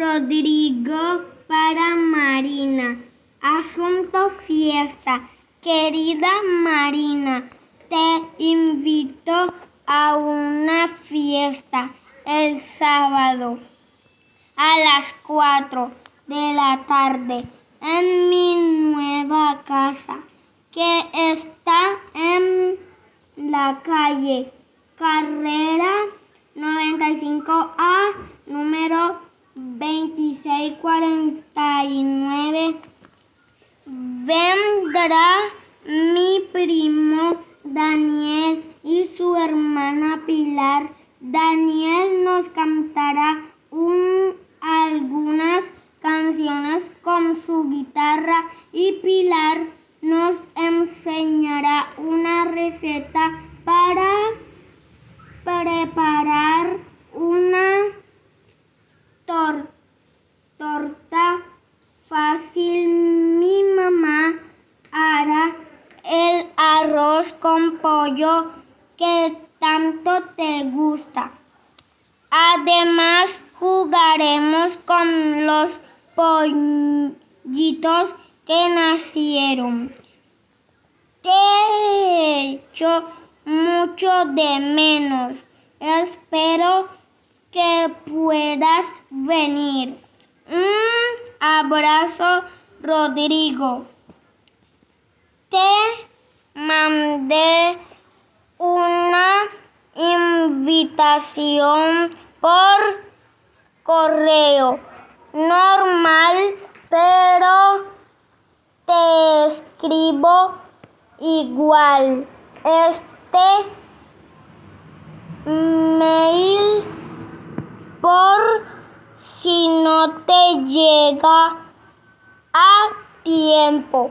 Rodrigo para Marina. Asunto fiesta. Querida Marina, te invito a una fiesta el sábado a las 4 de la tarde en mi nueva casa que está en la calle Carrera 95A número 2649. Vendrá mi primo Daniel y su hermana Pilar. Daniel nos cantará algunas canciones con su guitarra y Pilar nos enseñará una receta para preparar una torta fácil. Mi mamá hará el con pollo que tanto te gusta. Además, jugaremos con los pollitos que nacieron. Te echo mucho de menos. Espero que puedas venir. Un abrazo, Rodrigo. Te mandé una por correo normal, pero te escribo igual. Este mail por si no te llega a tiempo.